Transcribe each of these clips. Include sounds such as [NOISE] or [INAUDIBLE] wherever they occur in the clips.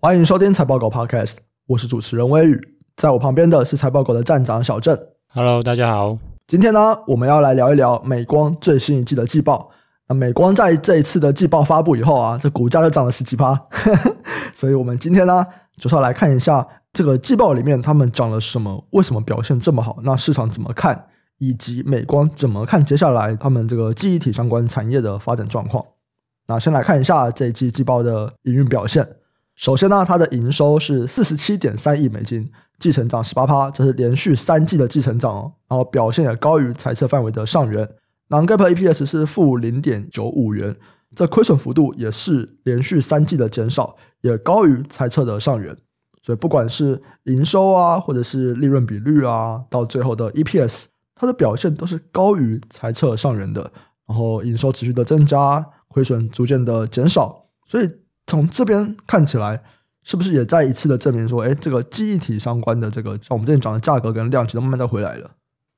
欢迎收听财报狗 Podcast，我是主持人微宇，在我旁边的是财报狗的站长小郑。Hello，大家好。今天呢，我们要来聊一聊美光最新一季的季报。那美光在这一次的季报发布以后啊，这股价就涨了十几趴。[LAUGHS] 所以我们今天呢，就是要来看一下这个季报里面他们讲了什么，为什么表现这么好？那市场怎么看？以及美光怎么看接下来他们这个记忆体相关产业的发展状况？那先来看一下这一季季报的营运表现。首先呢，它的营收是四十七点三亿美金，季成长十八趴，这是连续三季的季成长哦。然后表现也高于财测范围的上缘。Non-GAAP EPS 是负零点九五元，这亏损幅度也是连续三季的减少，也高于财测的上缘。所以不管是营收啊，或者是利润比率啊，到最后的 EPS，它的表现都是高于财测上缘的。然后营收持续的增加，亏损逐渐的减少，所以。从这边看起来，是不是也再一次的证明说，哎，这个记忆体相关的这个，像我们之前讲的价格跟量，其实慢慢的回来了。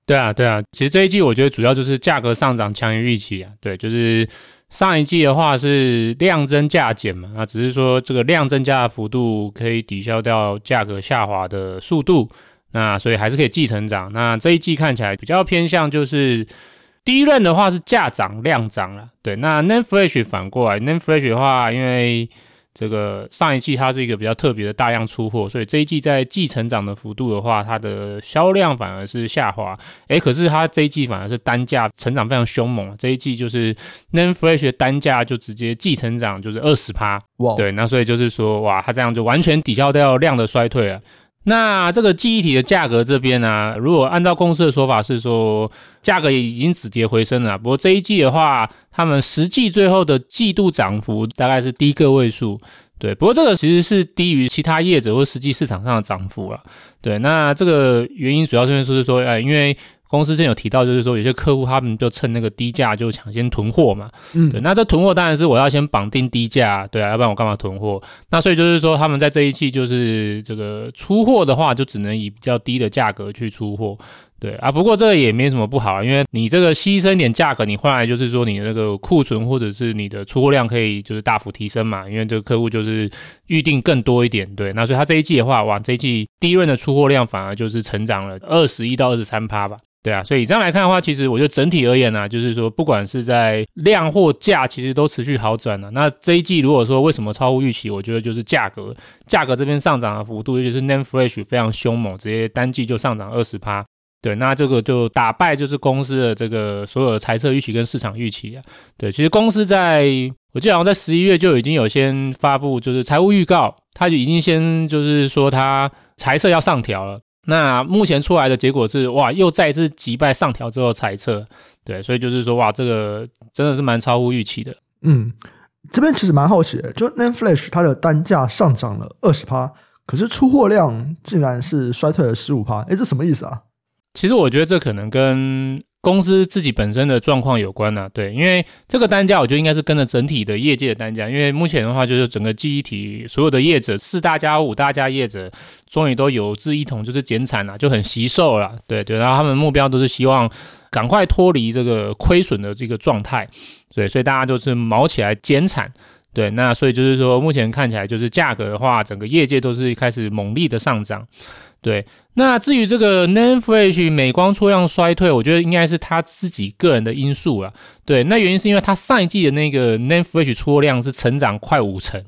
对啊，对啊，其实这一季我觉得主要就是价格上涨强于预期啊。对，就是上一季的话是量增价减嘛，那只是说这个量增加的幅度可以抵消掉价格下滑的速度，那所以还是可以继成长。那这一季看起来比较偏向就是。DRAM 的话是价涨量涨了，对。那 n a n Flash 反过来 n a n Flash 的话，因为这个上一季它是一个比较特别的大量出货，所以这一季在季成长的幅度的话，它的销量反而是下滑。诶，可是它这一季反而是单价成长非常凶猛，这一季就是 NAND Flash 的单价就直接季成长就是二十趴，哇，对。那所以就是说，哇，它这样就完全抵消掉量的衰退了。那这个记忆体的价格这边呢、如果按照公司的说法是说，价格也已经止跌回升了。不过这一季的话，他们实际最后的季度涨幅大概是低个位数，对。不过这个其实是低于其他业者或实际市场上的涨幅了，对。那这个原因主要是说是说，哎，因为。公司之前有提到，就是说有些客户他们就趁那个低价就抢先囤货嘛，嗯，对，那这囤货当然是我要先绑定低价，对啊，要不然我干嘛囤货？那所以就是说他们在这一期就是这个出货的话，就只能以比较低的价格去出货，对啊，不过这也没什么不好，因为你这个牺牲点价格，你换来就是说你的那个库存或者是你的出货量可以就是大幅提升嘛，因为这个客户就是预定更多一点，对，那所以他这一季的话，哇，这一季第一轮的出货量反而就是成长了二十一到二十三趴吧。对啊，所以这样来看的话，其实我觉得整体而言呢、啊，就是说不管是在量或价，其实都持续好转了、那这一季如果说为什么超乎预期，我觉得就是价格，价格这边上涨的幅度，尤其是 Name Flash 非常凶猛，直接单季就上涨二十趴。对，那这个就打败就是公司的这个所有的财测预期跟市场预期啊。对，其实公司在我记得好像在十一月就已经有先发布就是财务预告，他就已经先就是说他财测要上调了。那目前出来的结果是，哇，又再一次击败上调之后财测，对，所以就是说，哇，这个真的是蛮超乎预期的。嗯，这边其实蛮好奇的，就 Nanflash 它的单价上涨了二十趴，可是出货量竟然是衰退了十五趴，诶，这什么意思啊？其实我觉得这可能跟公司自己本身的状况有关呐、啊，对，因为这个单价，我觉得应该是跟着整体的业界的单价，因为目前的话，就是整个记忆体所有的业者，四大家、五大家业者，终于都有志一同，就是减产了，就很惜售了，对对，然后他们目标都是希望赶快脱离这个亏损的这个状态，对，所以大家都是卯起来减产，对，那所以就是说，目前看起来就是价格的话，整个业界都是开始猛力的上涨。对，那至于这个 NAND Flash 美光出量衰退，我觉得应该是他自己个人的因素了。对，那原因是因为他上一季的那个 NAND Flash 出货量是成长快五成。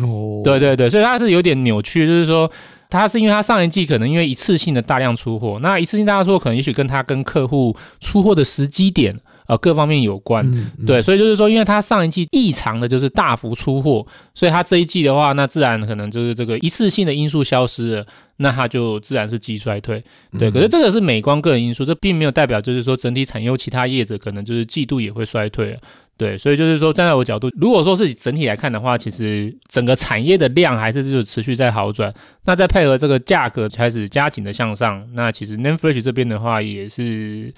哦，对对对，所以他是有点扭曲，就是说他是因为他上一季可能因为一次性的大量出货，那一次性大量出货可能也许跟他跟客户出货的时机点。呃，各方面有关，对，所以就是说，因为它上一季异常的就是大幅出货，所以它这一季的话，那自然可能就是这个一次性的因素消失了，那它就自然是季衰退，对。嗯、可是这个是美光个人因素，这并没有代表就是说整体产业其他业者可能就是季度也会衰退，对。所以就是说，站在我角度，如果说是整体来看的话，其实整个产业的量还是就是持续在好转，那再配合这个价格开始加紧的向上，那其实 NAND Flash 这边的话也是。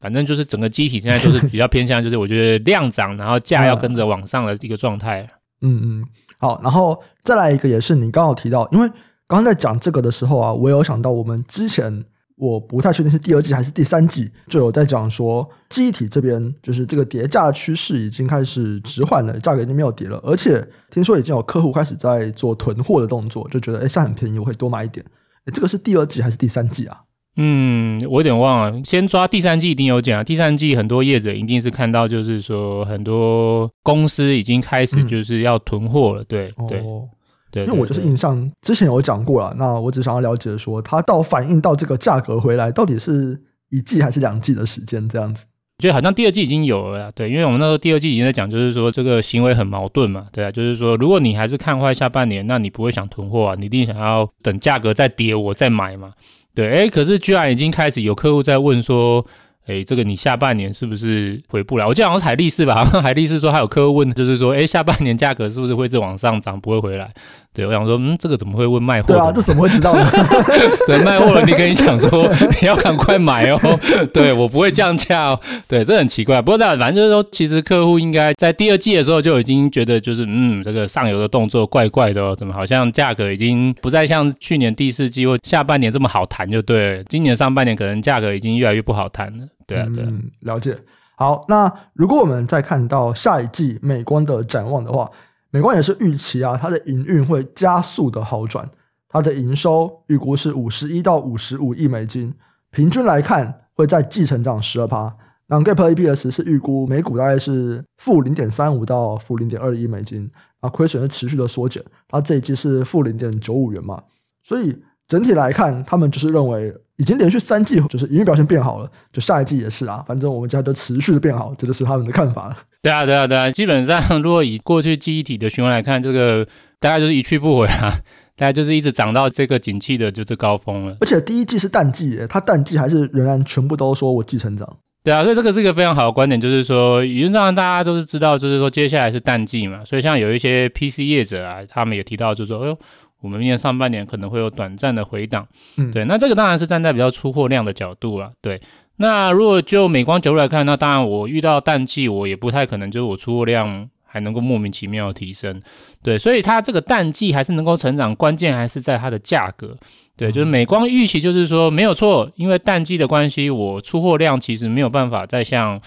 反正就是整个机体现在都是比较偏向，就是我觉得量涨，然后价要跟着往上的一个状态。嗯嗯，好，然后再来一个也是你刚好提到，因为刚刚在讲这个的时候啊，我有想到我们之前我不太确定是第二季还是第三季，就有在讲说，机体这边就是这个跌价趋势已经开始迟缓了，价格已经没有跌了，而且听说已经有客户开始在做囤货的动作，就觉得哎，现在很便宜，我会多买一点。诶，这个是第二季还是第三季啊？嗯，我有点忘了，先抓第三季一定有讲，第三季很多业者一定是看到，就是说很多公司已经开始就是要囤货了，嗯、对对。哦对，因为我就是印象之前有讲过了，那我只想要了解说，它到反映到这个价格回来，到底是一季还是两季的时间这样子？我觉得好像第二季已经有了，对，因为我们那时候第二季已经在讲，就是说这个行为很矛盾嘛，对啊，就是说如果你还是看坏下半年，那你不会想囤货啊，你一定想要等价格再跌我再买嘛，对，诶，可是居然已经开始有客户在问说。哎，这个你下半年是不是回不来？我记得好像是海力士吧，[LAUGHS] 海力士说还有客户问，就是说，哎，下半年价格是不是会一直往上涨，不会回来？对，我想说，嗯，这个怎么会问卖货？对啊，这怎么会知道呢？[LAUGHS] 对，卖货了，你跟你讲说你要赶快买哦。对，我不会降价哦。对，这很奇怪。不过反正就是说，其实客户应该在第二季的时候就已经觉得，就是嗯，这个上游的动作怪怪的哦，怎么好像价格已经不再像去年第四季或下半年这么好谈，就对了。今年上半年可能价格已经越来越不好谈了。对啊，对，了解。好，那如果我们再看到下一季美光的展望的话，美光也是预期啊，它的营运会加速的好转，它的营收预估是五十一到五十五亿美金，平均来看会在季成长十二趴。那 Gap EPS 是预估每股大概是负零点三五到负零点二亿美金，啊，亏损是持续的缩减，它这一季是负零点九五元嘛，所以整体来看，他们就是认为。已经连续三季就是营运表现变好了，就下一季也是啊，反正我们家都持续的变好，这个是他们的看法了。对啊，对啊，对啊，基本上如果以过去记忆体的循环来看，这个大概就是一去不回啊，[LAUGHS] 大概就是一直涨到这个景气的就是高峰了。而且第一季是淡季耶，它淡季还是仍然全部都说我季成长。对啊，所以这个是一个非常好的观点，就是说理论上大家都是知道，就是说接下来是淡季嘛，所以像有一些 PC 业者啊，他们也提到就是说，哎呦。我们明年上半年可能会有短暂的回档，嗯，对，那这个当然是站在比较出货量的角度了，对。那如果就美光角度来看，那当然我遇到淡季，我也不太可能就是我出货量还能够莫名其妙的提升，对，所以它这个淡季还是能够成长，关键还是在它的价格，对，就是美光预期就是说没有错，因为淡季的关系，我出货量其实没有办法再像。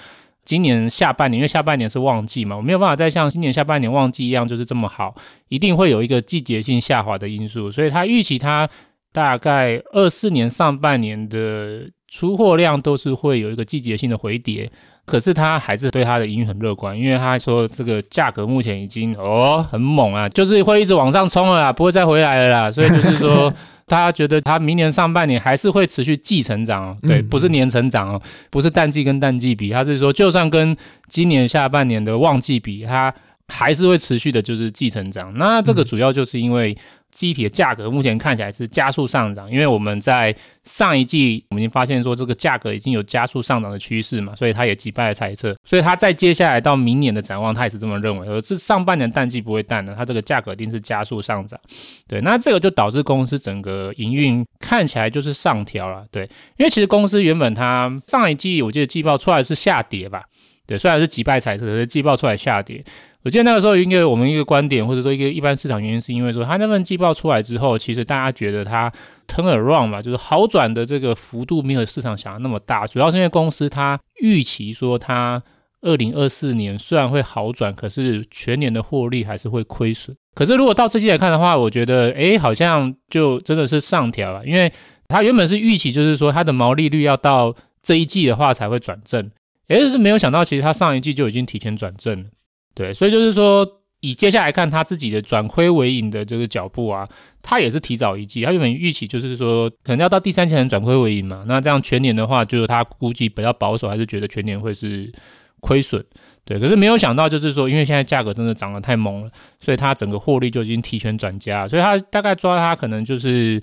今年下半年，因为下半年是旺季嘛，我没有办法再像今年下半年旺季一样，就是这么好，一定会有一个季节性下滑的因素，所以他预期他大概二四年上半年的出货量都是会有一个季节性的回跌，可是他还是对他的营运很乐观，因为他说这个价格目前已经哦很猛啊，就是会一直往上冲了啦，不会再回来了啦，所以就是说。他觉得他明年上半年还是会持续季成长，对，不是年成长哦，不是淡季跟淡季比，他是说就算跟今年下半年的旺季比，他还是会持续的就是季成长。那这个主要就是因为。机体的价格目前看起来是加速上涨，因为我们在上一季我们已经发现说这个价格已经有加速上涨的趋势嘛，所以它也击败了猜测，所以它在接下来到明年的展望，它也是这么认为，而是上半年淡季不会淡的，它这个价格一定是加速上涨。对，那这个就导致公司整个营运看起来就是上调了，对，因为其实公司原本它上一季我记得季报出来是下跌吧，对，虽然是击败猜测，可是季报出来下跌。我记得那个时候，应该我们一个观点，或者说一个一般市场原因，是因为说它那份季报出来之后，其实大家觉得它 turn around 嘛，就是好转的这个幅度没有市场想的那么大。主要是因为公司它预期说它二零二四年虽然会好转，可是全年的获利还是会亏损。可是如果到这季来看的话，我觉得诶，好像就真的是上调了，因为它原本是预期就是说它的毛利率要到这一季的话才会转正，诶，是没有想到其实他上一季就已经提前转正了。对，所以就是说，以接下来看他自己的转亏为盈的这个脚步啊，他也是提早一季，他原本预期就是说，可能要到第三季才能转亏为盈嘛。那这样全年的话，就是他估计比较保守，还是觉得全年会是亏损。对，可是没有想到，就是说，因为现在价格真的涨得太猛了，所以他整个获利就已经提前转加，所以他大概抓他可能就是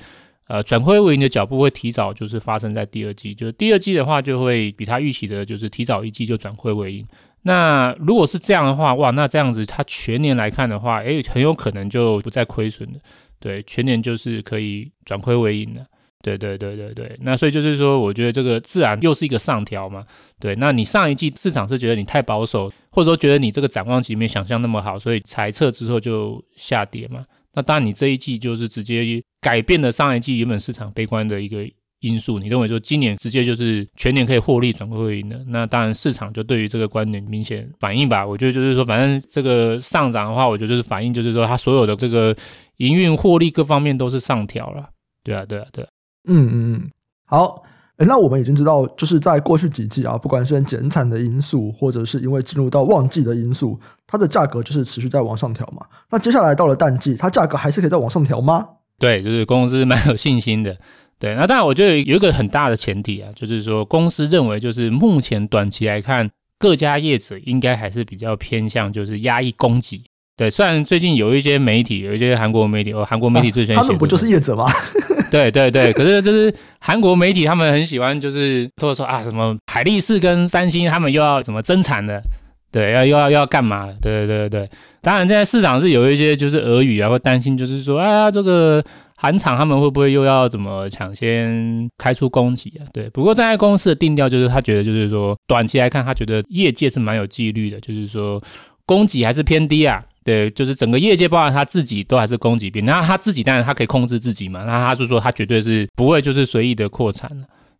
呃转亏为盈的脚步会提早，就是发生在第二季，就是第二季的话就会比他预期的，就是提早一季就转亏为盈。那如果是这样的话，哇，那这样子它全年来看的话，诶，很有可能就不再亏损了。对，全年就是可以转亏为盈的。对对对对对。那所以就是说，我觉得这个自然又是一个上调嘛。对，那你上一季市场是觉得你太保守，或者说觉得你这个展望期没想象那么好，所以裁测之后就下跌嘛。那当然你这一季就是直接改变了上一季原本市场悲观的一个。因素，你认为说今年直接就是全年可以获利转亏为盈的，那当然市场就对于这个观点明显反应吧。我觉得就是说，反正这个上涨的话，我觉得就是反应就是说，它所有的这个营运获利各方面都是上调了。对啊，对啊，对啊。嗯嗯嗯，好。诶，那我们已经知道，就是在过去几季啊，不管是减产的因素，或者是因为进入到旺季的因素，它的价格就是持续在往上调嘛。那接下来到了淡季，它价格还是可以再往上调吗？对，就是公司蛮有信心的。对，那当然，我觉得有一个很大的前提啊，就是说公司认为，就是目前短期来看，各家业者应该还是比较偏向就是压抑供给。对，虽然最近有一些媒体，有一些韩国媒体，哦，韩国媒体最喜欢他们不就是业者吗？[LAUGHS] 对对对，可是就是韩国媒体他们很喜欢，就是或者说啊，什么海力士跟三星他们又要什么增产的，对，要又要又要干嘛？对对对对，当然现在市场是有一些就是俄语啊，会担心就是说，哎呀，这个韩厂他们会不会又要怎么抢先开出供给啊？对，不过站在公司的定调就是他觉得就是说，短期来看他觉得业界是蛮有纪律的，就是说供给还是偏低啊。对，就是整个业界，包含他自己，都还是供给边。那他自己当然他可以控制自己嘛。那他是说，他绝对是不会就是随意的扩产。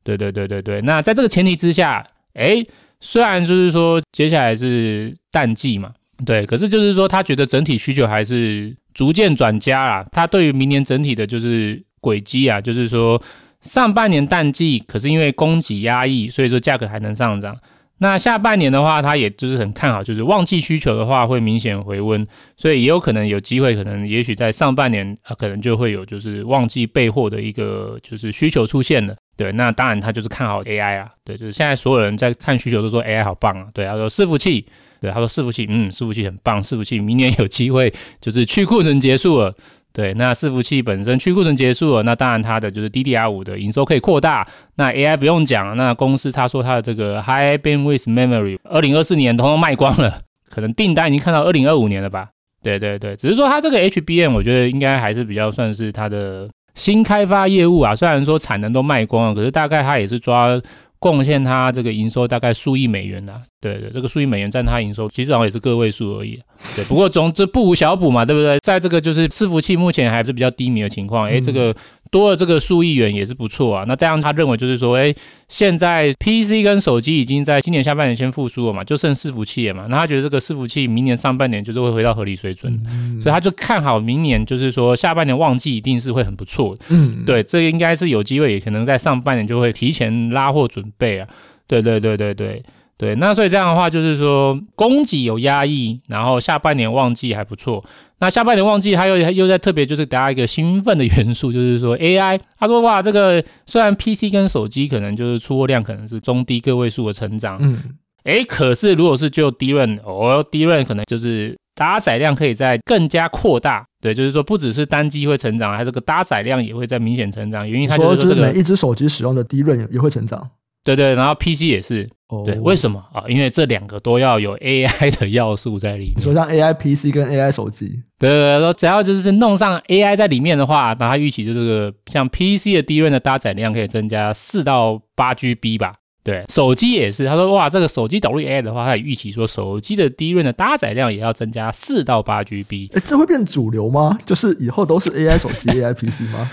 对对对对对。那在这个前提之下，哎，虽然就是说接下来是淡季嘛，对，可是就是说他觉得整体需求还是逐渐转佳啊。他对于明年整体的就是轨迹啊，就是说上半年淡季，可是因为供给压抑，所以说价格还能上涨。那下半年的话，他也就是很看好，就是旺季需求的话会明显回温，所以也有可能有机会，可能也许在上半年啊，可能就会有就是旺季备货的一个就是需求出现了。对，那当然他就是看好 AI 啊，对，就是现在所有人在看需求都说 AI 好棒啊，对，他说伺服器，对，他说伺服器，嗯，伺服器很棒，伺服器明年有机会就是去库存结束了。对，那伺服器本身去库存结束了，那当然它的就是 DDR5 的营收可以扩大。那 AI 不用讲，那公司他说它的这个 High Bandwidth Memory，二零二四年通通卖光了，可能订单已经看到二零二五年了吧？对对对，只是说它这个 HBM，我觉得应该还是比较算是它的新开发业务啊。虽然说产能都卖光了，可是大概它也是抓。贡献他这个营收大概数亿美元呐、啊，对对，这个数亿美元占他营收，其实好像也是个位数而已，对。不过总之不无小补嘛，对不对？在这个就是伺服器目前还是比较低迷的情况，诶，这个。多了这个数亿元也是不错啊。那这样他认为就是说，哎，现在 PC 跟手机已经在今年下半年先复苏了嘛，就剩伺服器了嘛。那他觉得这个伺服器明年上半年就是会回到合理水准，嗯、所以他就看好明年，就是说下半年旺季一定是会很不错的。嗯，对，这应该是有机会，也可能在上半年就会提前拉货准备啊。对对对对对对。那所以这样的话就是说，供给有压抑，然后下半年旺季还不错。那下半年旺季，他又又在特别就是大家一个兴奋的元素，就是说 AI。他说哇，这个虽然 PC 跟手机可能就是出货量可能是中低个位数的成长，嗯，诶，可是如果是就 DRAM 哦，DRAM 可能就是搭载量可以在更加扩大，对，就是说不只是单机会成长，它这个搭载量也会在明显成长，因为它就是说这个每一只手机使用的 DRAM 也会成长。对对，然后 PC 也是，哦、对，为什么啊？因为这两个都要有 AI 的要素在里面。你说像 AI PC 跟 AI 手机，对对对，说只要就是弄上 AI 在里面的话，那它预期就这个像 PC 的 DRAM 的搭载量可以增加四到八 GB 吧。对，手机也是，他说哇，这个手机导入 AI 的话，他也预期说手机的 DRAM 的搭载量也要增加四到八 GB。哎，这会变主流吗？就是以后都是 AI 手机、AI PC 吗？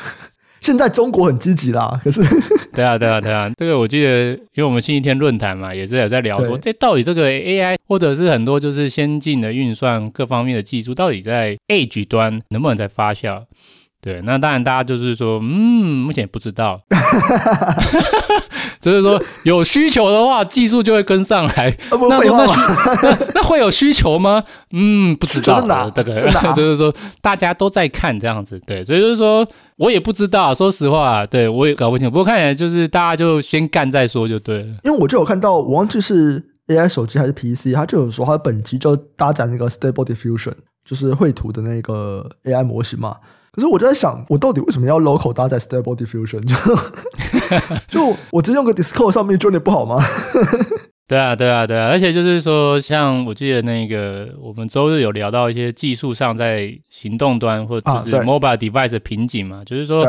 现在中国很积极啦，可是 [LAUGHS] 对啊，对啊，对啊，这个我记得，因为我们星期天论坛嘛，也是有在聊说，这到底这个 AI 或者是很多就是先进的运算各方面的技术，到底在 Edge 端能不能再发酵？对，那当然大家就是说，嗯，目前也不知道，[LAUGHS] 就是说有需求的话，技术就会跟上来。那说那 [LAUGHS] 那那会有需求吗？嗯，不知道。真的、啊，这个 [LAUGHS] 就是说大家都在看这样子，对，所以就是说我也不知道，说实话，对我也搞不清楚。不过看起来就是大家就先干再说就对了。因为我就有看到，我忘记是 AI 手机还是 PC，它就有说它的本机就搭载那个 Stable Diffusion，就是绘图的那个 AI 模型嘛。可是我就在想，我到底为什么要 local 搭载 Stable Diffusion？就 [LAUGHS] 就我直接用个 Discord 上面就那不好吗？[LAUGHS] 对啊，对啊，对啊！而且就是说，像我记得那个我们周日有聊到一些技术上在行动端或者就是 mobile device 的瓶颈嘛，啊、就是说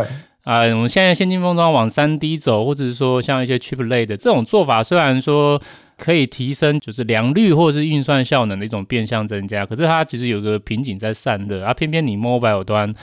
啊、呃，我们现在先进封装往三 D 走，或者是说像一些 chip 类的这种做法，虽然说可以提升就是良率或者是运算效能的一种变相增加，可是它其实有个瓶颈在散热，啊、偏偏你 mobile 端。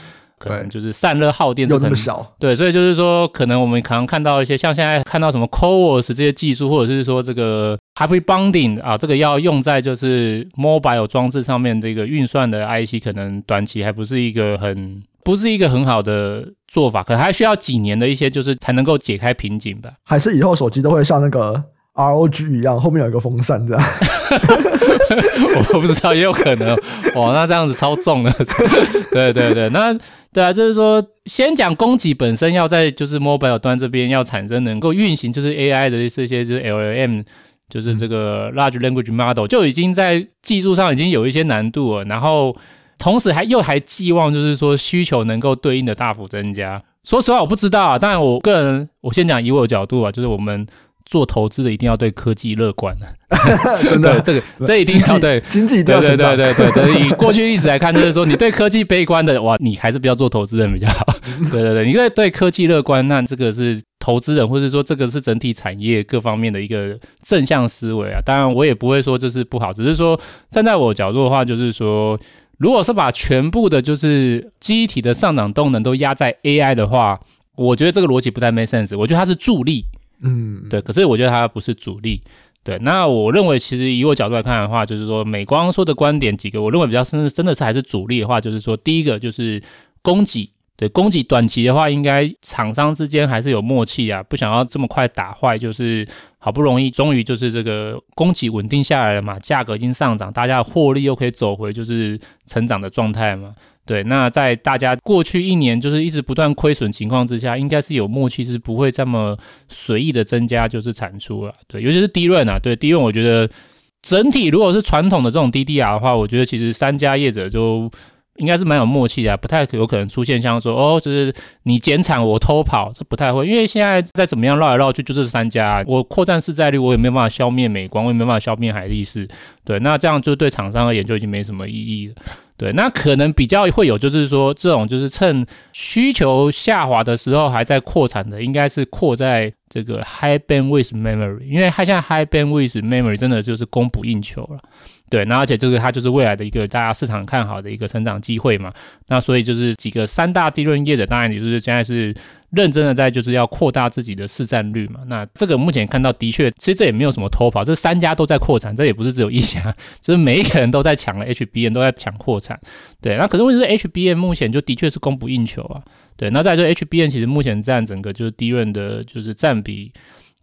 可能就是散热耗电又那么少，对，所以就是说，可能我们可能看到一些像现在看到什么 CoWoS 这些技术，或者是说这个 Hybrid Bonding 啊，这个要用在就是 Mobile 装置上面这个运算的 IC，可能短期还不是一个很不是一个很好的做法，可能还需要几年的一些就是才能够解开瓶颈吧。还是以后手机都会像那个 ROG 一样，后面有一个风扇这样。[LAUGHS] 我不知道，也有可能。哇，那这样子超重的。[LAUGHS] 对对对，那对啊，就是说，先讲供给本身要在就是 mobile 端这边要产生能够运行，就是 AI 的这些就是 LLM，就是这个 large language model，就已经在技术上已经有一些难度了。然后同时还又还寄望就是说需求能够对应的大幅增加。说实话，我不知道啊。当然，我个人我先讲以我的角度啊，就是我们。做投资的一定要对科技乐观的，[LAUGHS] 真的，这个这一定要对经济对对对对对对。以过去历史来看，就是说你对科技悲观的，哇，你还是不要做投资人比较好。[LAUGHS] 对对对，你对对科技乐观，那这个是投资人，或者说这个是整体产业各方面的一个正向思维啊。当然，我也不会说这是不好，只是说站在我角度的话，就是说，如果是把全部的就是记忆体的上涨动能都压在 AI 的话，我觉得这个逻辑不太 make sense。我觉得它是助力。嗯，对，可是我觉得它不是主力，对。那我认为，其实以我角度来看的话，就是说，美光说的观点几个，我认为比较深，真的是还是主力的话，就是说，第一个就是供给，对，供给短期的话，应该厂商之间还是有默契啊，不想要这么快打坏，就是好不容易终于就是这个供给稳定下来了嘛，价格已经上涨，大家的获利又可以走回就是成长的状态嘛。对，那在大家过去一年就是一直不断亏损情况之下，应该是有默契，是不会这么随意的增加就是产出了。对，尤其是低润啊，对低润我觉得整体如果是传统的这种 DDR 的话，我觉得其实三家业者就。应该是蛮有默契的，不太有可能出现像说哦，就是你减产我偷跑，这不太会，因为现在再怎么样绕来绕去就这三家，我扩散市占率我也没办法消灭美光，我也没办法消灭海力士，对，那这样就对厂商而言就已经没什么意义了，对，那可能比较会有就是说这种就是趁需求下滑的时候还在扩产的，应该是扩在这个 high bandwidth memory，因为它现在 high bandwidth memory 真的就是供不应求了。对，那而且这个它就是未来的一个大家市场看好的一个成长机会嘛。那所以就是几个三大低润业者，当然也就是现在是认真的在就是要扩大自己的市占率嘛。那这个目前看到的确，其实这也没有什么偷跑，这三家都在扩产，这也不是只有一家，[LAUGHS] 就是每一个人都在抢了 HBN，都在抢扩产。对，那可是问题是 HBN 目前就的确是供不应求啊。对，那在这 HBN 其实目前占整个就是低润的就是占比。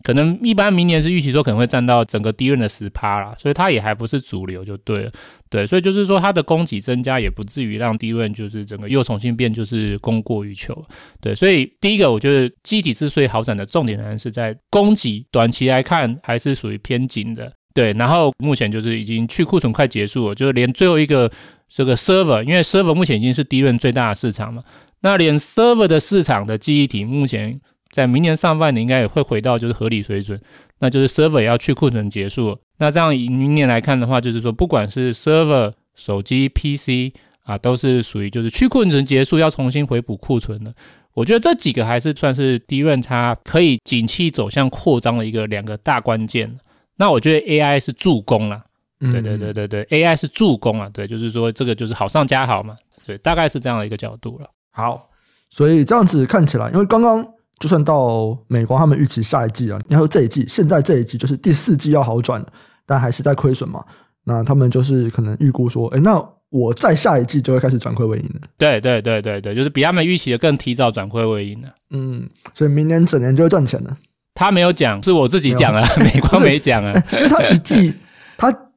可能一般明年是预期说可能会占到整个低润的十趴啦，所以它也还不是主流就对了，对，所以就是说它的供给增加也不至于让低润就是整个又重新变就是供过于求，对，所以第一个我觉得记忆体之所以好转的重点还是在供给，短期来看还是属于偏紧的，对，然后目前就是已经去库存快结束了，就是连最后一个这个 server，因为 server 目前已经是低润最大的市场嘛，那连 server 的市场的记忆体目前。在明年上半年应该也会回到就是合理水准，那就是 server 也要去库存结束。那这样以明年来看的话，就是说不管是 server、手机、PC 啊，都是属于就是去库存结束要重新回补库存的。我觉得这几个还是算是 DRAM 它可以景气走向扩张的一个两个大关键。那我觉得 AI 是助攻啦，对对对对对，AI 是助攻啊，对，就是说这个就是好上加好嘛，对大概是这样的一个角度了。好，所以这样子看起来，因为刚刚。就算到美光他们预期下一季啊，然后这一季，现在这一季就是第四季要好转了，但还是在亏损嘛。那他们就是可能预估说，哎，那我再下一季就会开始转亏为盈了。对对对对对，就是比他们预期的更提早转亏为盈了。嗯，所以明年整年就会赚钱了。他没有讲，是我自己讲啊，[LAUGHS] 美光没讲啊，因为他一季他。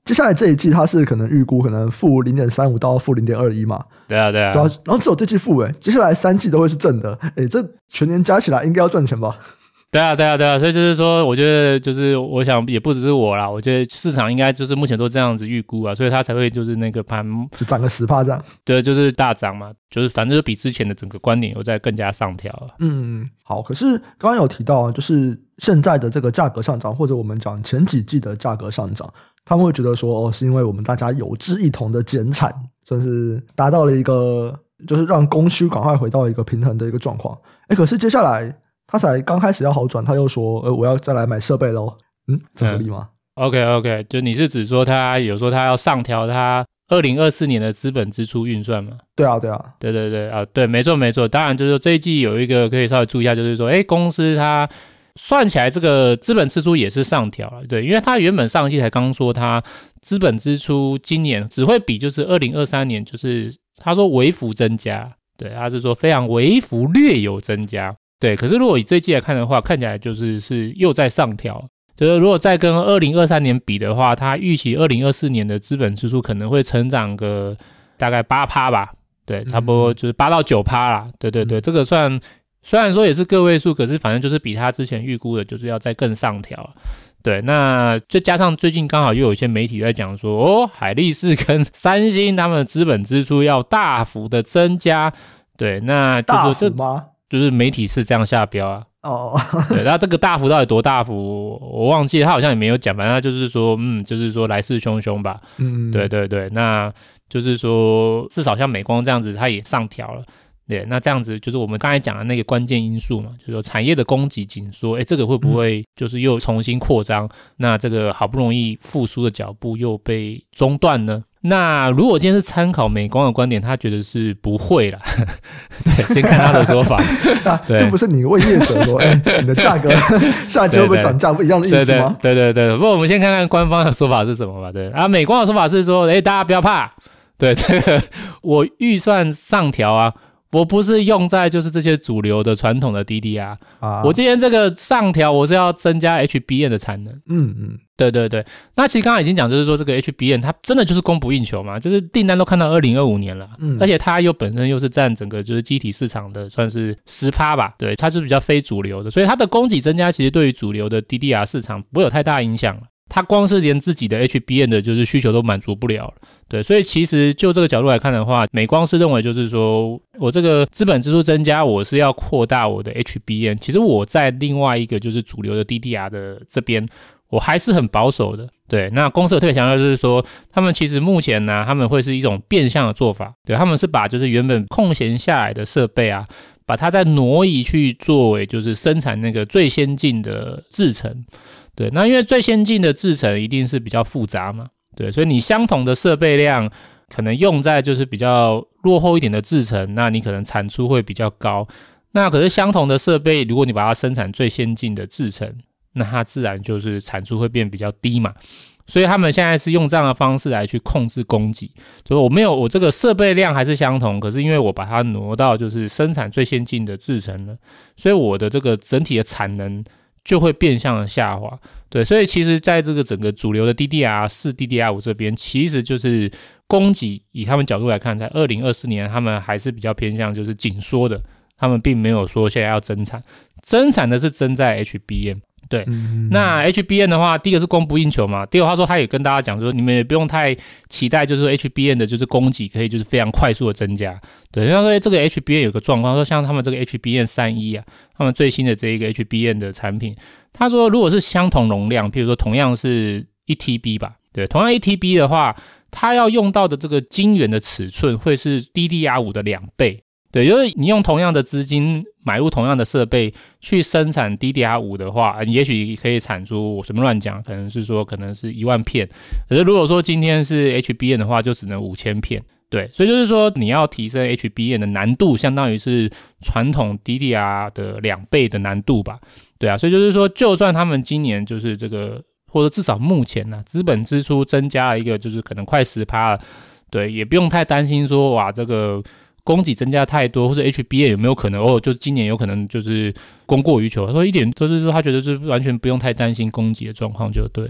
接下来这一季它是可能预估可能负零点三五到负零点二一嘛？对啊对啊，然后只有这季负诶，接下来三季都会是正的，诶，这全年加起来应该要赚钱吧？对啊对啊对啊，所以就是说，我觉得就是我想也不只是我啦，我觉得市场应该就是目前都这样子预估啊，所以它才会就是那个盘就涨个十趴这样，对，就是大涨嘛，就是反正就比之前的整个观点又在更加上调了。嗯，好，可是刚刚有提到啊，就是现在的这个价格上涨，或者我们讲前几季的价格上涨。他们会觉得说，哦，是因为我们大家有志一同的减产，算是达到了一个，就是让供需赶快回到一个平衡的一个状况。哎，可是接下来他才刚开始要好转，他又说，呃，我要再来买设备喽。嗯，这合理吗？嗯，OK OK，就你是指说他有说他要上调他二零二四年的资本支出运算嘛？对啊，对啊，对对对啊，对，没错没错。当然就是说这一季有一个可以稍微注意一下，就是说，哎，公司它算起来这个资本支出也是上调了，对，因为它原本上一季才刚说它资本支出今年只会比就是二零二三年就是他说微幅增加，对，他是说非常微幅略有增加，对。可是如果以这一季来看的话，看起来就是是又在上调。就是如果再跟二零二三年比的话，他预期二零二四年的资本支出可能会成长个大概八趴吧，对，差不多就是八到九趴啦。对对对，这个算虽然说也是个位数，可是反正就是比他之前预估的，就是要再更上调。对，那就加上最近刚好又有一些媒体在讲说，哦，海力士跟三星他们的资本支出要大幅的增加。对，那就是这吗？就是媒体是这样下标啊。哦，对，那这个大幅到底多大幅？我忘记了，他好像也没有讲，反正他就是说，嗯，就是说来势汹汹吧。嗯，对对对，那就是说，至少像美光这样子，它也上调了。对，那这样子就是我们刚才讲的那个关键因素嘛，就是说产业的供给紧缩，哎，这个会不会就是又重新扩张？嗯、那这个好不容易复苏的脚步又被中断呢？那如果今天是参考美光的观点，他觉得是不会啦。[LAUGHS] 对，先看他的说法。[LAUGHS] 啊，这不是你问业者说，哎，你的价格 [LAUGHS] 下季会不会涨价？不一样的意思吗？对对对，不过我们先看看官方的说法是什么吧。对啊，美光的说法是说，哎，大家不要怕，对这个我预算上调啊。我不是用在就是这些主流的传统的 DDR 啊，我今天这个上调我是要增加 HBN 的产能。嗯嗯，对对对。那其实刚刚已经讲，就是说这个 HBN 它真的就是供不应求嘛，就是订单都看到二零二五年了。嗯，而且它又本身又是占整个就是机体市场的算是十趴吧，对，它是比较非主流的，所以它的供给增加其实对于主流的 DDR 市场不会有太大影响了。它光是连自己的 HBM 的就是需求都满足不了了，对，所以其实就这个角度来看的话，美光是认为就是说我这个资本支出增加，我是要扩大我的 HBM。其实我在另外一个就是主流的 DDR 的这边，我还是很保守的。对，那公司特别强调就是说，他们其实目前呢，他们会是一种变相的做法，对，他们是把就是原本空闲下来的设备啊，把它再挪移去作为就是生产那个最先进的制程。对，那因为最先进的制程一定是比较复杂嘛，对，所以你相同的设备量可能用在就是比较落后一点的制程，那你可能产出会比较高。那可是相同的设备，如果你把它生产最先进的制程，那它自然就是产出会变比较低嘛。所以他们现在是用这样的方式来去控制供给，所以我没有我这个设备量还是相同，可是因为我把它挪到就是生产最先进的制程了，所以我的这个整体的产能。就会变相的下滑，对，所以其实在这个整个主流的 DDR 四、DDR 五这边，其实就是供给，以他们角度来看，在二零二四年，他们还是比较偏向就是紧缩的，他们并没有说现在要增产，增产的是增在 HBM。对，那 HBN 的话，第一个是供不应求嘛。第二个，他说他也跟大家讲说，你们也不用太期待，就是说 HBN 的就是供给可以就是非常快速的增加。对，他说这个 HBN 有个状况，说像他们这个 HBN 三一啊，他们最新的这一个 HBN 的产品，他说如果是相同容量，譬如说同样是一 TB 吧，对，同样一 TB 的话，它要用到的这个晶圆的尺寸会是 DDR 五的两倍。对，因为你用同样的资金买入同样的设备去生产 DDR 五的话，你也许可以产出我什么乱讲，可能是说可能是一万片。可是如果说今天是 HBM 的话，就只能五千片。对，所以就是说你要提升 HBM 的难度，相当于是传统 DDR 的两倍的难度吧？对啊，所以就是说，就算他们今年就是这个，或者至少目前呢、啊，资本支出增加了一个，就是可能快十趴了，对，也不用太担心说哇这个。供给增加太多，或者 H B N 有没有可能哦？就今年有可能就是供过于求。他说一点、就是说，他觉得是完全不用太担心供给的状况，就对。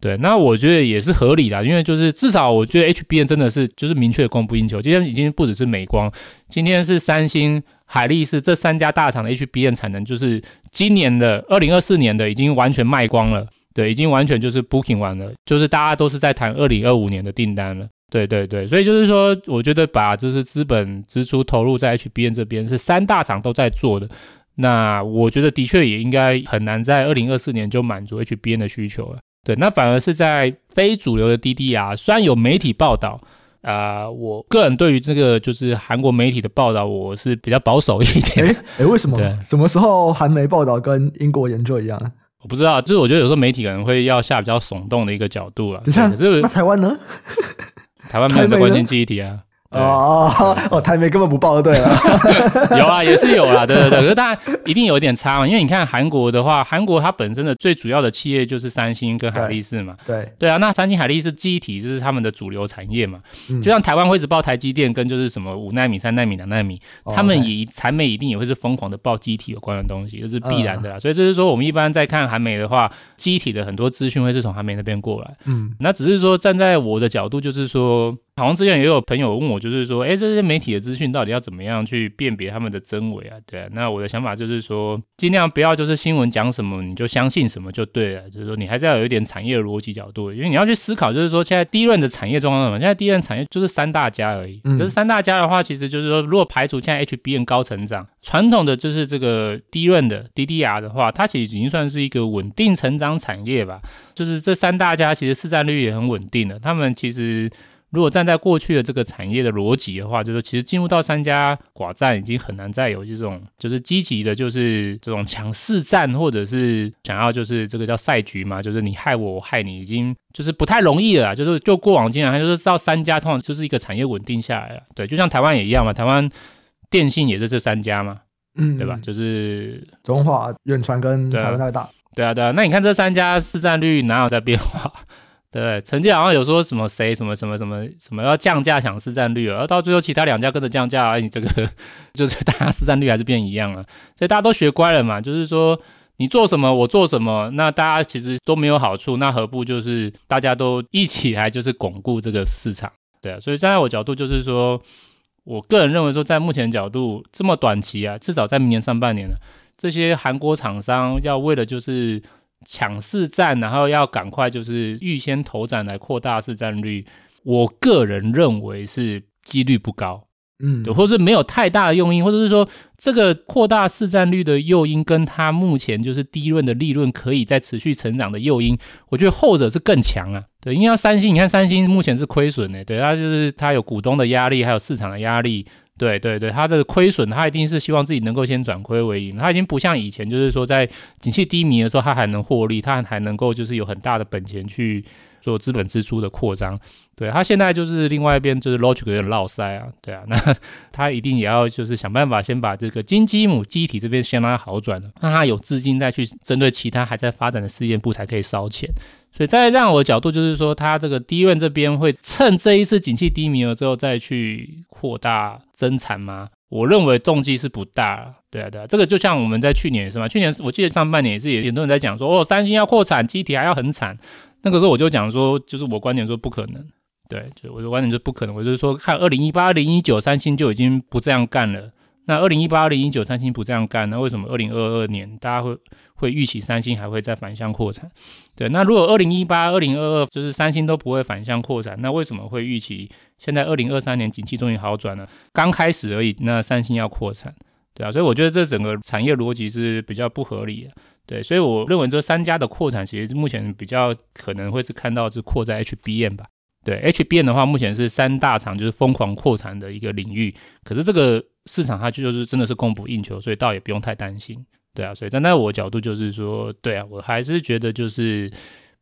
对，那我觉得也是合理的，因为就是至少我觉得 H B N 真的是就是明确供不应求。今天已经不只是美光，今天是三星、海力士这三家大厂的 H B N 产能，就是今年的二零二四年的已经完全卖光了。对，已经完全就是 booking 完了，就是大家都是在谈二零二五年的订单了。对对对，所以就是说，我觉得把就是资本支出投入在 HBN 这边是三大厂都在做的，那我觉得的确也应该很难在二零二四年就满足 HBN 的需求了。对，那反而是在非主流的 DDR，虽然有媒体报道，啊、呃，我个人对于这个就是韩国媒体的报道，我是比较保守一点。哎哎，为什么？对什么时候韩媒报道跟英国研究一样？我不知道，就是我觉得有时候媒体可能会要下比较耸动的一个角度了。等一下，那台湾呢？台湾没有这关心记忆体啊。哦哦，台媒根本不报就对了。[LAUGHS] 有啊，也是有啊，对对对，可是当然一定有一点差嘛，因为你看韩国的话，韩国它本身的最主要的企业就是三星跟海力士嘛。对对啊，那三星、海力士记忆体就是他们的主流产业嘛。就像台湾会一直报台积电跟就是什么五纳米、三纳米、两纳米，他们以产媒一定也会是疯狂的报记忆体有关的东西，这是必然的啦。所以就是说，我们一般在看韩美的话，记忆体的很多资讯会是从韩美那边过来。嗯，那只是说站在我的角度，就是说。好像之前也有朋友问我，就是说，哎，这些媒体的资讯到底要怎么样去辨别他们的真伪啊？对啊，那我的想法就是说，尽量不要就是新闻讲什么你就相信什么就对了，就是说你还是要有一点产业逻辑角度，因为你要去思考，就是说现在 DRAM 的产业状况什么？现在 DRAM 产业就是三大家而已。嗯，就是三大家的话，其实就是说，如果排除现在 HBN 高成长，传统的就是这个 DRAM 的 DDR 的话，它其实已经算是一个稳定成长产业吧。就是这三大家其实市占率也很稳定的，他们其实。如果站在过去的这个产业的逻辑的话，就是其实进入到三家寡占已经很难再有这种就是积极的，就是这种抢市占，或者是想要就是这个叫赛局嘛，就是你害我，我害你，已经就是不太容易了。就是就过往经验，它就是到三家通常就是一个产业稳定下来了。对，就像台湾也一样嘛，台湾电信也是这三家嘛，嗯，对吧？就是中华、远传跟台湾太大。对啊，对啊。那你看这三家市占率哪有在变化？对，曾经好像有说什么谁什么什么什么什么要降价抢市占率，而到最后其他两家跟着降价，而你这个 [LAUGHS] 就是大家市占率还是变一样了，所以大家都学乖了嘛，就是说你做什么我做什么，那大家其实都没有好处，那何不就是大家都一起来就是巩固这个市场？对啊，所以站在我角度就是说，我个人认为说，在目前角度这么短期啊，至少在明年上半年呢，这些韩国厂商要为了就是。抢市占，然后要赶快就是预先投展来扩大市占率，我个人认为是几率不高，嗯，对，或是没有太大的诱因，或者是说这个扩大市占率的诱因，跟它目前就是低润的利润可以再持续成长的诱因，我觉得后者是更强啊，对，因为要三星，你看三星目前是亏损的，对，它就是它有股东的压力，还有市场的压力。对对对，他这个亏损，他一定是希望自己能够先转亏为盈。他已经不像以前，就是说在景气低迷的时候，他还能获利，他还能够就是有很大的本钱去做资本支出的扩张。对，他现在就是另外一边就是 Logic 有点落塞啊，对啊，那 [LAUGHS] 他一定也要就是想办法先把这个金鸡母机体这边先让它好转，让他有资金再去针对其他还在发展的事业部才可以烧钱。所以在这样我的角度就是说，他这个 DRAM 这边会趁这一次景气低迷了之后再去扩大增产吗？我认为动机是不大。对啊，对啊，这个就像我们在去年是吗？去年我记得上半年也是有很多人在讲说，哦，三星要扩产，记忆体还要很惨。那个时候我就讲说，就是我观点说不可能。对，就我的观点就是不可能。我就是说，看二零一八、二零一九，三星就已经不这样干了。那二零一八、二零一九，三星不这样干，那为什么二零二二年大家会会预期三星还会再反向扩产？对，那如果二零一八、二零二二就是三星都不会反向扩产，那为什么会预期现在二零二三年景气终于好转了？刚开始而已，那三星要扩产，对啊，所以我觉得这整个产业逻辑是比较不合理的。对，所以我认为这三家的扩产其实目前比较可能会是看到是扩在 HBM 吧。对，HBM 的话，目前是三大厂就是疯狂扩产的一个领域，可是这个市场它就是真的是供不应求，所以倒也不用太担心。对啊，所以站在我的角度就是说，对啊，我还是觉得就是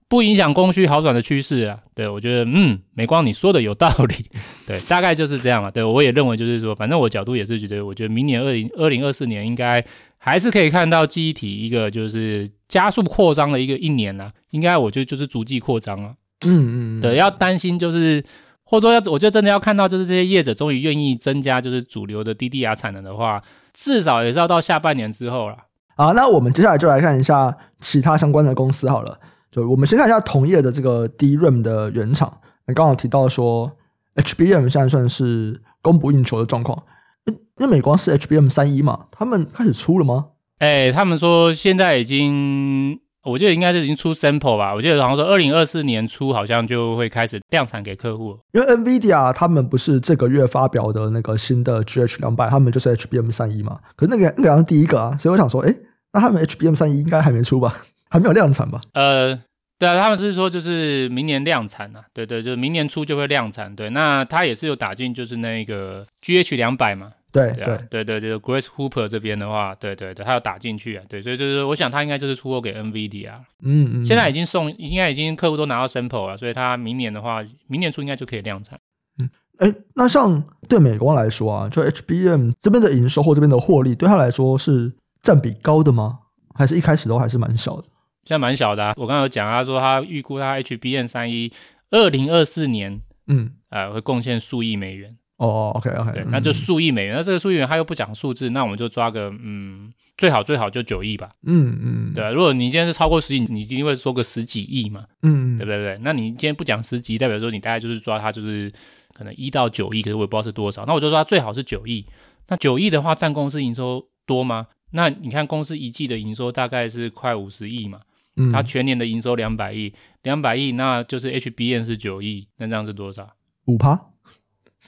不影响供需好转的趋势啊。对，我觉得嗯，美光你说的有道理，[LAUGHS] 对，大概就是这样嘛。对，我也认为就是说，反正我角度也是觉得，我觉得明年二零二零二四年应该还是可以看到记忆体一个就是加速扩张的一个一年啊，应该我觉得就是逐季扩张啊。嗯嗯，对，要担心就是，或者说要，我觉得真的要看到就是这些业者终于愿意增加就是主流的 DDR 产能的话，至少也是要到下半年之后了。啊，那我们接下来就来看一下其他相关的公司好了。就我们先看一下同业的这个 DRAM 的原厂，你刚好提到说 HBM 现在算是供不应求的状况，因为美光是 HBM 三一嘛，他们开始出了吗？哎，他们说现在已经。我记得应该是已经出 sample 吧，我记得好像说二零二四年初好像就会开始量产给客户。因为 NVIDIA 他们不是这个月发表的那个新的 GH 两百，他们就是 HBM 三一嘛。可是那个那个好像第一个啊，所以我想说，哎，那他们 HBM 三一应该还没出吧？[LAUGHS] 还没有量产吧？呃，对啊，他们是说就是明年量产啊，对对，就是明年初就会量产。对，那他也是有打进就是那个 GH 两百嘛。对对对对对，Grace Hooper 这边的话，对对对，他要打进去啊，对，所以就是我想他应该就是出货给 NVIDIA 啊，嗯嗯，现在已经送，应该已经客户都拿到 sample 了，所以他明年的话，明年初应该就可以量产。嗯哎，那像对美光来说啊，就 HBM 这边的营收或这边的获利，对他来说是占比高的吗？还是一开始都还是蛮小的？现在蛮小的啊。我刚刚有讲，他说他预估他 HBM 三一二零二四年，嗯，呃，会贡献数亿美元。哦，OK，OK，对，那就数亿美元。那这个数亿美元他又不讲数字，那我们就抓个嗯。最好最好就九亿吧，嗯嗯，对，如果你今天是超过十亿，你一定会说个十几亿嘛，嗯，对不对，对？那你今天不讲十几，代表说你大概就是抓它就是可能一到九亿，可是我也不知道是多少。那我就说它最好是九亿。那九亿的话占公司营收多吗？那你看公司一季的营收大概是快五十亿嘛，嗯，它全年的营收两百亿，两百亿，那就是 HBN 是九亿，那这样是多少？五趴？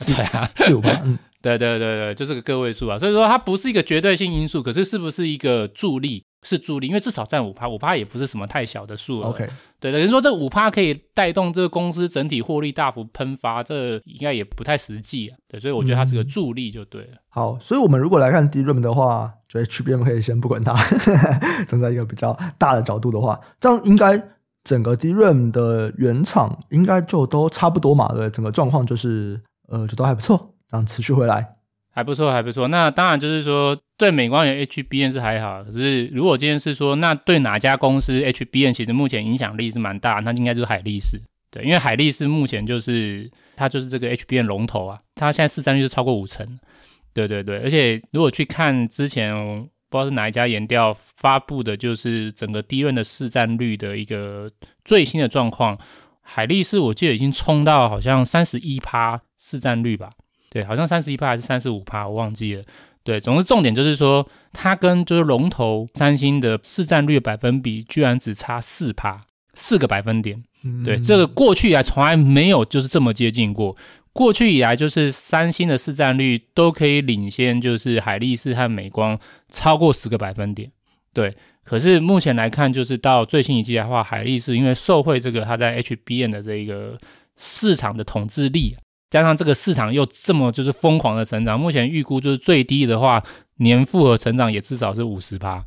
对啊，四五趴，嗯。[LAUGHS] 对对对对，就是个个位数啊，所以说它不是一个绝对性因素，可是是不是一个助力？是助力，因为至少占五趴，五趴也不是什么太小的数了。OK，对，等于说这五趴可以带动这个公司整体获利大幅喷发，这应该也不太实际啊。对，所以我觉得它是个助力就对了。嗯、好，所以我们如果来看 DRAM 的话，就 HBM 可以先不管它，[LAUGHS] 站在一个比较大的角度的话，这样应该整个 DRAM 的原厂应该就都差不多嘛？对，整个状况就是呃，就都还不错。这样持续回来还不错，还不错。那当然就是说，对美光有 HBN 是还好。可是如果今天是说，那对哪家公司 HBN 其实目前影响力是蛮大，那应该就是海力士。对，因为海力士目前就是它就是这个 HBN 龙头啊，它现在市占率是超过五成。对对对，而且如果去看之前不知道是哪一家研调发布的，就是整个 D 轮的市占率的一个最新的状况，海力士我记得已经冲到好像三十一趴市占率吧。对，好像三十一趴还是三十五趴，我忘记了。对，总之重点就是说，它跟就是龙头三星的市占率百分比，居然只差四趴，四个百分点。对，这个过去以来从来没有就是这么接近过。过去以来就是三星的市占率都可以领先，就是海力士和美光超过十个百分点。对，可是目前来看，就是到最新一季的话，海力士因为受惠这个它在 HBN 的这一个市场的统治力。加上这个市场又这么就是疯狂的成长，目前预估就是最低的话，年复合成长也至少是五十趴。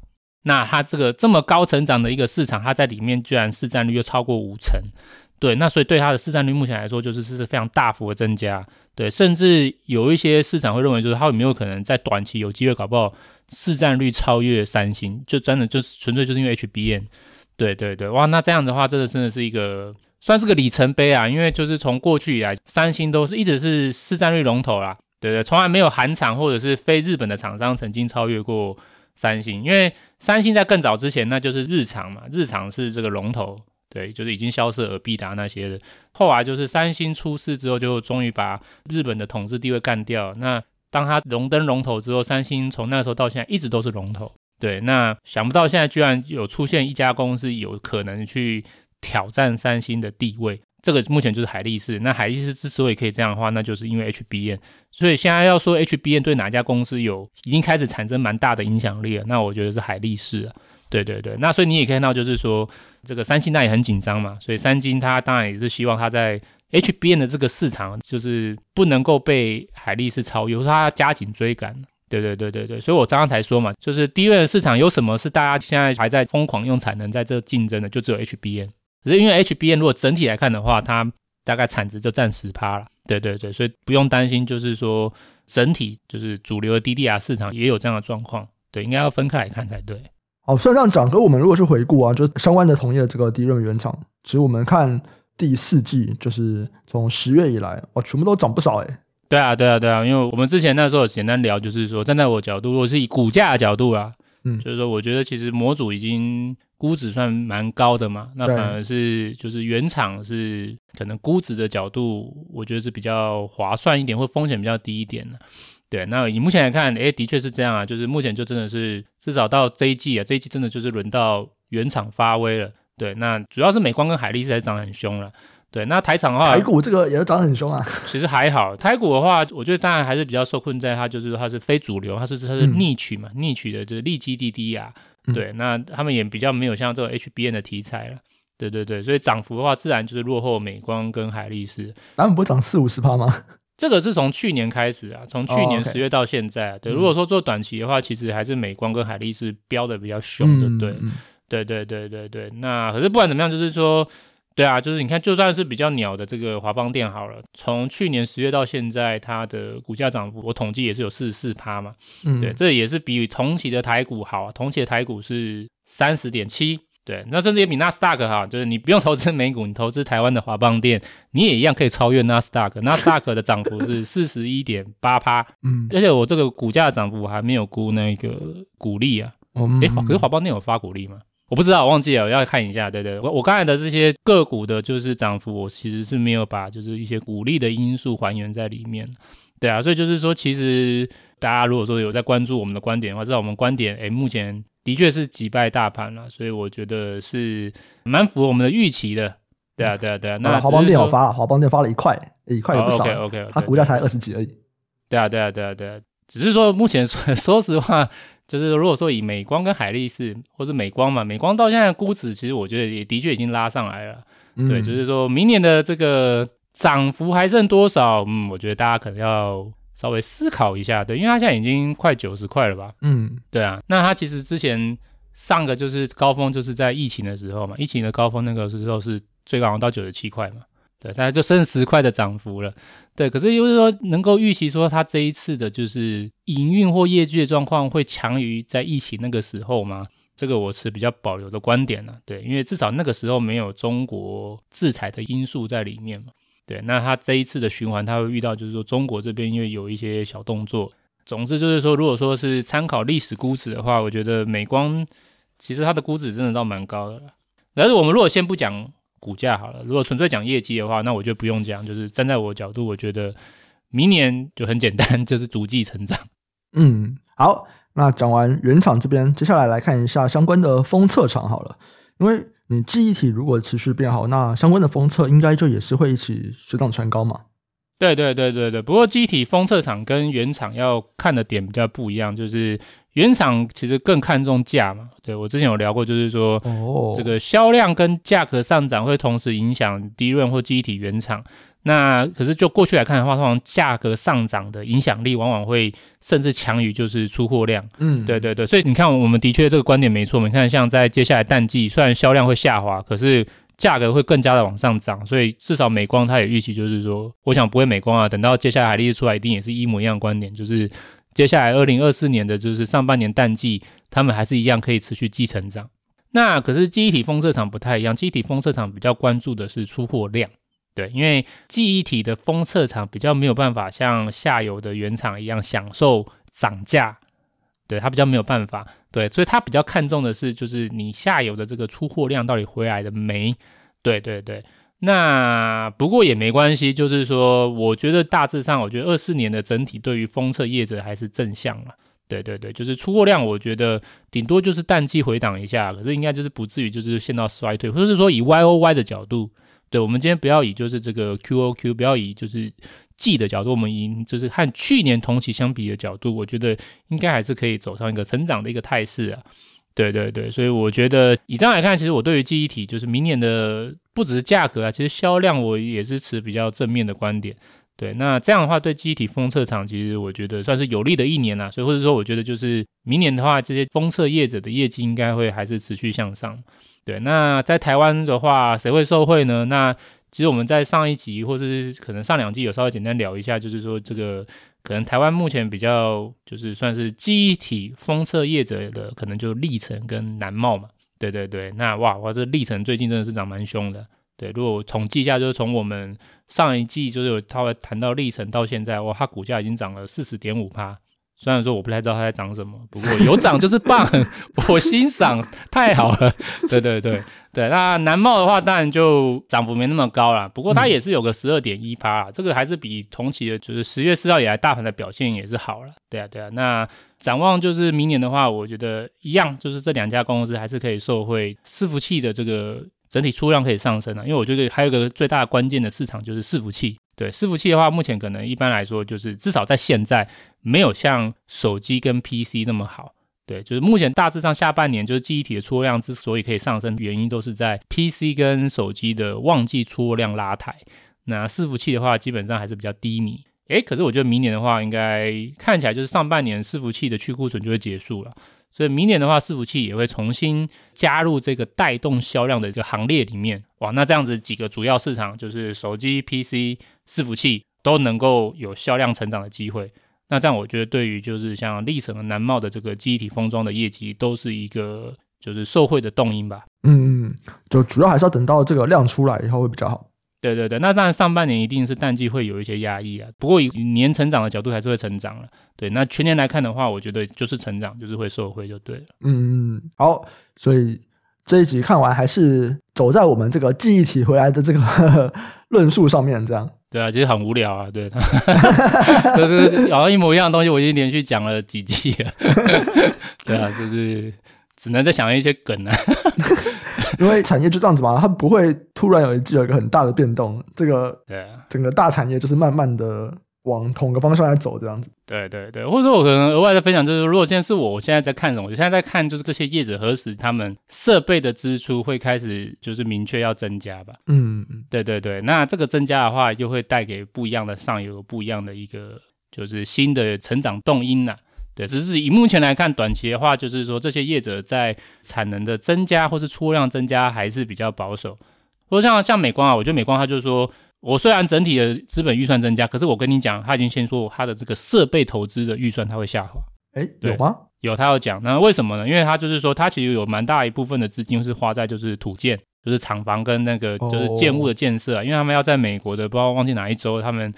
那它这个这么高成长的一个市场，它在里面居然市占率又超过五成，对，那所以对它的市占率目前来说就是是非常大幅的增加，对，甚至有一些市场会认为就是它有没有可能在短期有机会搞不好市占率超越三星，就真的就是纯粹就是因为 HBM，对对对，哇，那这样的话，这个真的是一个。算是个里程碑啊，因为就是从过去以来，三星都是一直是市占率龙头啦，对对，从来没有韩厂或者是非日本的厂商曾经超越过三星。因为三星在更早之前，那就是日厂嘛，日厂是这个龙头，对，就是已经消失尔必达那些的。后来就是三星出世之后，就终于把日本的统治地位干掉。那当他荣登龙头之后，三星从那时候到现在一直都是龙头。对，那想不到现在居然有出现一家公司有可能去。挑战三星的地位，这个目前就是海力士。那海力士之所以可以这样的话，那就是因为 HBN。所以现在要说 HBN 对哪家公司有已经开始产生蛮大的影响力了，那我觉得是海力士啊。对对对，那所以你也可以看到，就是说这个三星那也很紧张嘛。所以三星它当然也是希望它在 HBN 的这个市场，就是不能够被海力士超越，或者它要加紧追赶。对对对对对，所以我刚刚才说嘛，就是低位的市场有什么是大家现在还在疯狂用产能在这竞争的，就只有 HBN。只是因为 HBN 如果整体来看的话，它大概产值就占十趴了。对对对，所以不用担心，就是说整体就是主流的 DDR 市场也有这样的状况。对，应该要分开来看才对。好，虽然这样讲，可我们如果是回顾啊，就相关的同业这个 DRAM 原厂，其实我们看第四季，就是从十月以来，哇，全部都涨不少哎。对啊，对啊，对啊，因为我们之前那时候简单聊，就是说站在我角度，如果是以股价的角度啊，嗯，就是说我觉得其实模组已经。估值算蛮高的嘛，那反而是就是原厂是可能估值的角度，我觉得是比较划算一点，或风险比较低一点的。对，那以目前来看，诶，的确是这样啊，就是目前就真的是至少到这一季啊，这一季真的就是轮到原厂发威了。对，那主要是美光跟海力士还涨很凶了。对，那台厂的话，台股这个也是涨很凶啊。其实还好，台股的话，我觉得当然还是比较受困在它就是它是非主流，它是它是逆取嘛，逆取的就是利基滴滴啊。对，那他们也比较没有像这个 HBN 的题材了，对对对，所以涨幅的话，自然就是落后美光跟海力士。他们不会涨四五十趴吗？[LAUGHS] 这个是从去年开始啊，从去年十月到现在。Oh, okay. 对，如果说做短期的话，其实还是美光跟海力士飙的比较凶的，对，对对对对对。那可是不管怎么样，就是说对啊，就是你看，就算是比较鸟的这个华邦电好了，从去年十月到现在，它的股价涨幅，我统计也是有四十四趴嘛。嗯，对，这也是比同期的台股好，同期的台股是三十点七。对，那甚至也比纳斯达克哈，就是你不用投资美股，你投资台湾的华邦电，你也一样可以超越纳斯达克。纳斯达克的涨幅是四十一点八趴，[LAUGHS] 嗯，而且我这个股价的涨幅我还没有估那个股利啊。嗯，哎，可是华邦电有发股利吗？我不知道，我忘记了，我要看一下。对对，我我刚才的这些个股的就是涨幅，我其实是没有把就是一些股利的因素还原在里面。对啊，所以就是说，其实大家如果说有在关注我们的观点的话，知道我们观点，哎，目前。的确是击败大盘了，所以我觉得是蛮符合我们的预期的。对啊，对啊，对啊。那华邦电有发了，华邦电发了一块，一块也不少。OK OK，它股价才二十几而已。对啊，对啊，对啊，对啊。只是说目前说说实话，就是如果说以美光跟海力士，或是美光嘛，美光到现在的估值，其实我觉得也的确已经拉上来了。嗯、对，就是说明年的这个涨幅还剩多少？嗯，我觉得大家可能要。稍微思考一下，对，因为它现在已经快九十块了吧？嗯，对啊。那它其实之前上个就是高峰，就是在疫情的时候嘛，疫情的高峰那个时候是最高到九十七块嘛，对，大概就剩十块的涨幅了。对，可是又是说能够预期说它这一次的就是营运或业绩的状况会强于在疫情那个时候吗？这个我持比较保留的观点呢。对，因为至少那个时候没有中国制裁的因素在里面嘛。对，那它这一次的循环，它会遇到就是说中国这边因为有一些小动作。总之就是说，如果说是参考历史估值的话，我觉得美光其实它的估值真的倒蛮高的。但是我们如果先不讲股价好了，如果纯粹讲业绩的话，那我就不用讲。就是站在我角度，我觉得明年就很简单，[LAUGHS] 就是逐季成长。嗯，好，那讲完原厂这边，接下来来看一下相关的封测厂好了，因为。你记忆体如果持续变好，那相关的封测应该就也是会一起水涨船高嘛？对对对对对。不过记忆体封测厂跟原厂要看的点比较不一样，就是原厂其实更看重价嘛。对，我之前有聊过，就是说，哦，这个销量跟价格上涨会同时影响 DRAM 或记忆体原厂。那可是就过去来看的话，通常价格上涨的影响力往往会甚至强于就是出货量。嗯，对对对，所以你看我们的确这个观点没错。你看像在接下来淡季，虽然销量会下滑，可是价格会更加的往上涨。所以至少美光它也预期就是说，我想不会美光啊，等到接下来海力士出来，一定也是一模一样的观点，就是接下来二零二四年的就是上半年淡季，他们还是一样可以持续季成长。那可是记忆体封测厂不太一样，记忆体封测厂比较关注的是出货量。对，因为记忆体的封测厂比较没有办法像下游的原厂一样享受涨价，对，他比较没有办法，对，所以他比较看重的是就是你下游的这个出货量到底回来的没？对对对，那不过也没关系，就是说我觉得大致上，我觉得二四年的整体对于封测业者还是正向了，对对对，就是出货量我觉得顶多就是淡季回档一下，可是应该就是不至于就是陷到衰退，或者是说以 YOY 的角度。对，我们今天不要以就是这个 QOQ，不要以就是季的角度，我们以就是和去年同期相比的角度，我觉得应该还是可以走上一个成长的一个态势啊。对对对，所以我觉得以这样来看，其实我对于记忆体就是明年的不只是价格啊，其实销量我也是持比较正面的观点。对，那这样的话对记忆体封测厂其实我觉得算是有利的一年啊。所以或者说我觉得就是明年的话，这些封测业者的业绩应该会还是持续向上。对，那在台湾的话，谁会受惠呢？那其实我们在上一集或者是可能上两集有稍微简单聊一下，就是说这个可能台湾目前比较就是算是记忆体封测业者的，可能就力成跟南茂嘛。对对对，那哇哇，这力成最近真的是涨蛮凶的。对，如果统计一下，就是从我们上一季就是有稍微谈到力成到现在，哇，它股价已经涨了四十点五趴。虽然说我不太知道它在涨什么，不过有涨就是棒，[LAUGHS] 我欣赏，太好了。对对对对，那南茂的话当然就涨幅没那么高啦，不过它也是有个十二点一趴啦，这个还是比同期的，就是十月四号以来大盘的表现也是好了。对啊对啊，那展望就是明年的话，我觉得一样，就是这两家公司还是可以受惠伺服器的这个整体出量可以上升啊，因为我觉得还有一个最大的关键的市场就是伺服器。对，伺服器的话，目前可能一般来说就是至少在现在没有像手机跟 PC 那么好。对，就是目前大致上下半年就是记忆体的出货量之所以可以上升，原因都是在 PC 跟手机的旺季出货量拉抬。那伺服器的话，基本上还是比较低迷。诶，可是我觉得明年的话，应该看起来就是上半年伺服器的去库存就会结束了。所以明年的话，伺服器也会重新加入这个带动销量的一个行列里面。哇，那这样子几个主要市场就是手机、PC、伺服器都能够有销量成长的机会。那这样我觉得对于就是像力成、南茂的这个记忆体封装的业绩，都是一个就是受惠的动因吧。嗯嗯，就主要还是要等到这个量出来以后会比较好。对对对，那当然上半年一定是淡季会有一些压抑啊，不过以年成长的角度还是会成长了。对，那全年来看的话，我觉得就是成长，就是会受惠就对了。嗯嗯，好，所以这一集看完还是走在我们这个记忆体回来的这个 [LAUGHS] 论述上面，这样。对啊，其实很无聊啊，对，[LAUGHS] 就是好像一模一样的东西，我已经连续讲了几季了。[LAUGHS] 对啊，就是只能再想一些梗啊。[LAUGHS] 因为产业就这样子嘛，它不会突然有一季有一个很大的变动，这个对整个大产业就是慢慢的往同个方向来走这样子。对对对，或者说我可能额外的分享就是，如果现在是我，我现在在看什么？我现在在看就是这些业者何时他们设备的支出会开始就是明确要增加吧。嗯嗯，对对对，那这个增加的话，就会带给不一样的上游不一样的一个就是新的成长动因呐、啊。对，只是以目前来看，短期的话，就是说这些业者在产能的增加或是出货量增加还是比较保守。或者像像美光啊，我觉得美光它就是说，我虽然整体的资本预算增加，可是我跟你讲，他已经先说他的这个设备投资的预算它会下滑。哎，有吗？有，他要讲。那为什么呢？因为他就是说，他其实有蛮大一部分的资金是花在就是土建，就是厂房跟那个就是建物的建设啊，因为他们要在美国的不知道忘记哪一州，他们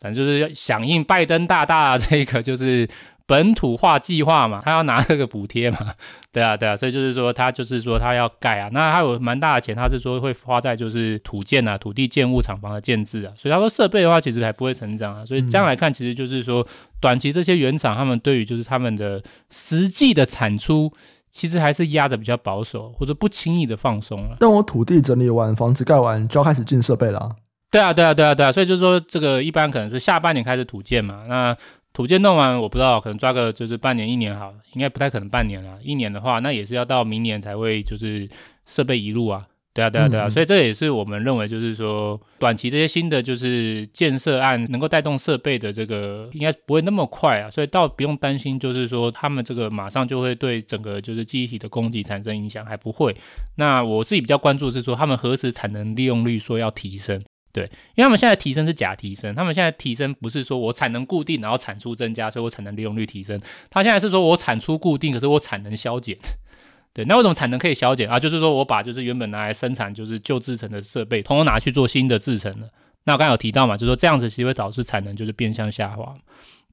反正就是要响应拜登大大这个就是。本土化计划嘛，他要拿这个补贴嘛，[LAUGHS] 对啊，对啊，所以就是说他就是说他要盖啊，那他有蛮大的钱，他是说会花在就是土建啊、土地建物厂房的建制啊，所以他说设备的话其实还不会成长啊，所以这样来看，其实就是说短期这些原厂他们对于就是他们的实际的产出，其实还是压的比较保守，或者不轻易的放松了。但我土地整理完，房子盖完，就要开始进设备了啊。对啊，对啊，对啊，对啊，所以就是说这个一般可能是下半年开始土建嘛，那。土建弄完，我不知道，可能抓个就是半年一年好，应该不太可能半年了。一年的话，那也是要到明年才会就是设备移入啊。对啊，对啊，对啊，嗯、所以这也是我们认为就是说，短期这些新的就是建设案能够带动设备的这个，应该不会那么快啊。所以倒不用担心，就是说他们这个马上就会对整个就是记忆体的供给产生影响，还不会。那我自己比较关注的是说，他们何时产能利用率说要提升。对，因为他们现在提升是假提升，他们现在提升不是说我产能固定，然后产出增加，所以我产能利用率提升。他现在是说我产出固定，可是我产能削减。对，那为什么产能可以削减啊？就是说我把就是原本拿来生产就是旧制程的设备，统统拿去做新的制程了。那我刚才有提到嘛，就是说这样子其实会导致产能就是变相下滑。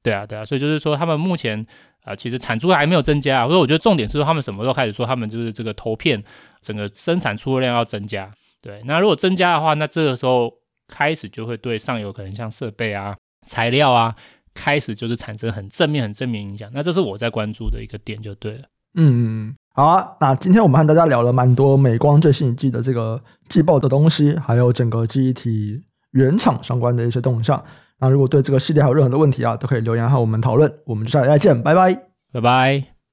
对啊，对啊，所以就是说他们目前啊、其实产出还没有增加，所以我觉得重点是说他们什么时候开始说他们就是这个投片整个生产出货量要增加。对，那如果增加的话，那这个时候。开始就会对上游可能像设备啊、材料啊，开始就是产生很正面、很正面影响。那这是我在关注的一个点，就对了。嗯，好啊。那今天我们和大家聊了蛮多美光最新一季的这个季报的东西，还有整个记忆体原厂相关的一些动向。那如果对这个系列还有任何的问题啊，都可以留言和我们讨论。我们就下期再见，拜拜，拜拜。